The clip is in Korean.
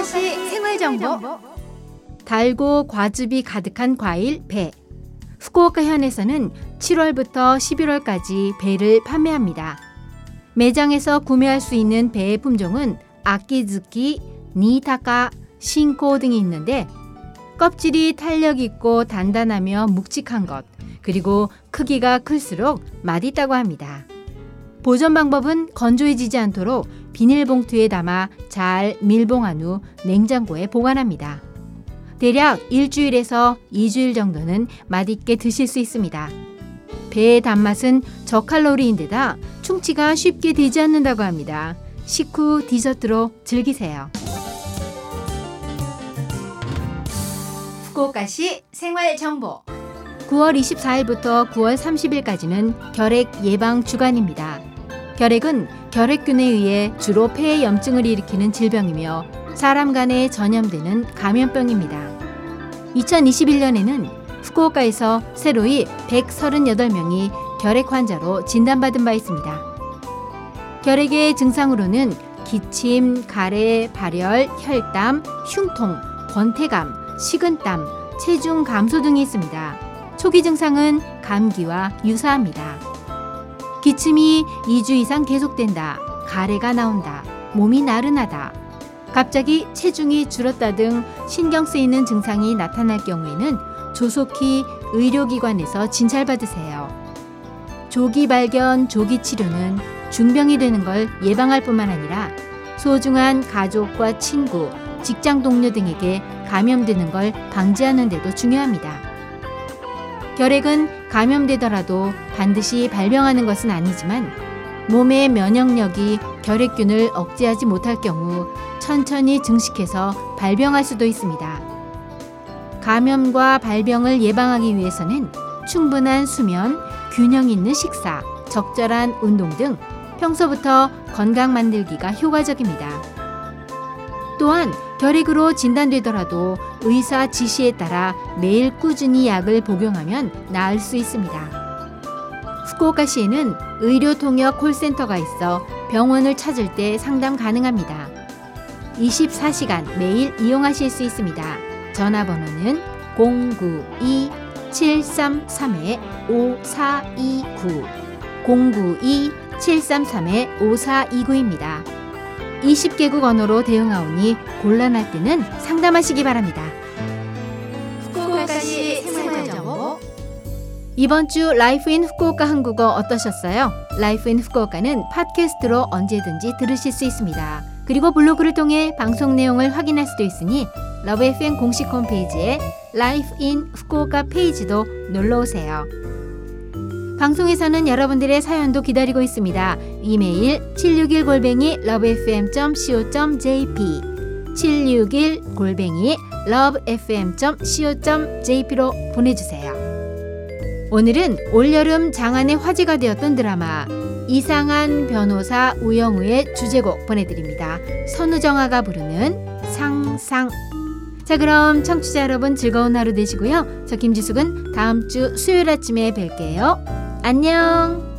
후쿠오카시 생활 정보 달고 과즙이 가득한 과일 배. 후쿠오카 현에서는 7월부터 11월까지 배를 판매합니다. 매장에서 구매할 수 있는 배의 품종은 아키즈키, 니타카, 신코 등이 있는데 껍질이 탄력 있고 단단하며 묵직한 것, 그리고 크기가 클수록 맛있다고 합니다. 보존 방법은 건조해지지 않도록 비닐봉투에 담아 잘 밀봉한 후 냉장고에 보관합니다. 대략 일주일에서 2주일 정도는 맛있게 드실 수 있습니다. 배의 단맛은 저칼로리인데다 충치가 쉽게 되지 않는다고 합니다. 식후 디저트로 즐기세요. 후쿠오카시 생활 정보 9월 24일부터 9월 30일까지는 결핵 예방 주간입니다. 결핵은 결핵균에 의해 주로 폐의 염증을 일으키는 질병이며 사람 간에 전염되는 감염병입니다. 2021년에는 후쿠오카에서 새로이 138명이 결핵 환자로 진단받은 바 있습니다. 결핵의 증상으로는 기침, 가래, 발열, 혈담, 흉통, 권태감, 식은땀, 체중 감소 등이 있습니다. 초기 증상은 감기와 유사합니다. 기침이 2주 이상 계속된다. 가래가 나온다. 몸이 나른하다. 갑자기 체중이 줄었다 등 신경 쓰이는 증상이 나타날 경우에는 조속히 의료기관에서 진찰받으세요. 조기 발견, 조기 치료는 중병이 되는 걸 예방할 뿐만 아니라 소중한 가족과 친구, 직장 동료 등에게 감염되는 걸 방지하는 데도 중요합니다. 결핵은 감염되더라도 반드시 발병하는 것은 아니지만 몸의 면역력이 결핵균을 억제하지 못할 경우 천천히 증식해서 발병할 수도 있습니다. 감염과 발병을 예방하기 위해서는 충분한 수면, 균형 있는 식사, 적절한 운동 등 평소부터 건강 만들기가 효과적입니다. 또한 결핵으로 진단되더라도 의사 지시에 따라 매일 꾸준히 약을 복용하면 나을 수 있습니다. 후쿠오카시에는 의료 통역 콜센터가 있어 병원을 찾을 때 상담 가능합니다. 24시간 매일 이용하실 수 있습니다. 전화번호는 092-733-5429 092-733-5429입니다. 20개국 언어로 대응하오니 곤란할 때는 상담하시기 바랍니다. 후쿠오카시 생활정보 이번 주 Life in Fukuoka 한국어 어떠셨어요? Life in Fukuoka는 팟캐스트로 언제든지 들으실 수 있습니다. 그리고 블로그를 통해 방송 내용을 확인할 수도 있으니 Love FM 공식 홈페이지에 Life in Fukuoka 페이지도 놀러 오세요. 방송에서는 여러분들의 사연도 기다리고 있습니다. 이메일 761 골뱅이 lovefm.co.jp 761 골뱅이 lovefm.co.jp로 보내주세요. 오늘은 올여름 장안의 화제가 되었던 드라마 이상한 변호사 우영우의 주제곡 보내드립니다. 선우정아가 부르는 상상 자 그럼 청취자 여러분 즐거운 하루 되시고요. 저 김지숙은 다음 주 수요일 아침에 뵐게요. 안녕